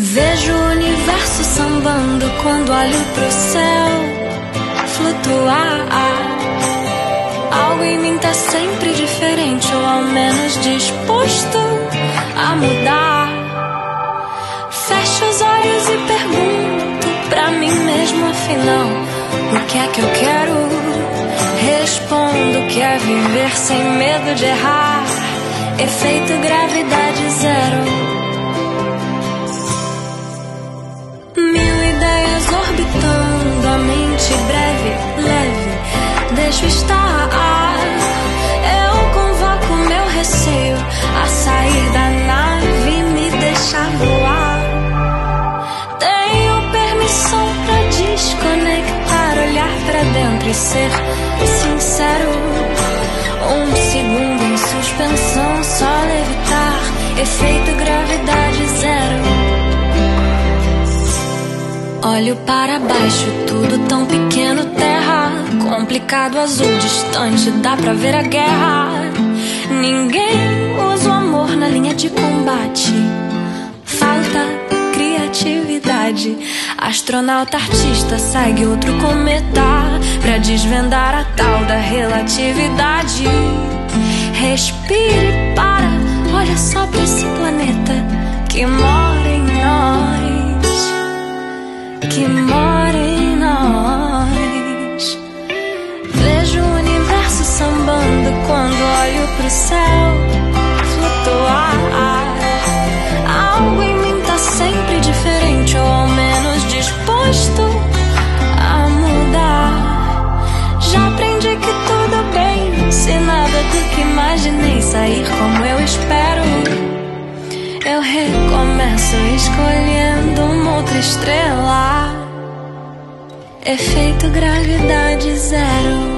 Vejo o universo sambando quando olho pro céu flutuar. Algo em mim tá sempre diferente, ou ao menos disposto a mudar. Fecho os olhos e pergunto pra mim mesmo, afinal, o que é que eu quero? Respondo que é viver sem medo de errar. Efeito gravidade deixo estar. Eu convoco meu receio a sair da nave e me deixar voar. Tenho permissão pra desconectar, olhar pra dentro e ser sincero. Um segundo em suspensão, só levitar. Efeito gravidade zero. Olho para baixo, tudo tão pequeno, terra. Complicado, azul, distante, dá pra ver a guerra. Ninguém usa o amor na linha de combate. Falta criatividade. Astronauta artista segue outro cometa pra desvendar a tal da relatividade. Respire para, olha só pra esse planeta que mora em nós, que mora olho pro céu flutuar. Algo em mim tá sempre diferente, ou ao menos disposto a mudar. Já aprendi que tudo bem, se nada do que imaginei sair como eu espero. Eu recomeço escolhendo uma outra estrela. Efeito gravidade zero.